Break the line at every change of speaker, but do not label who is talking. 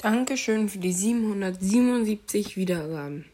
Dankeschön für die siebenhundertsiebenundsiebzig Wiedergaben.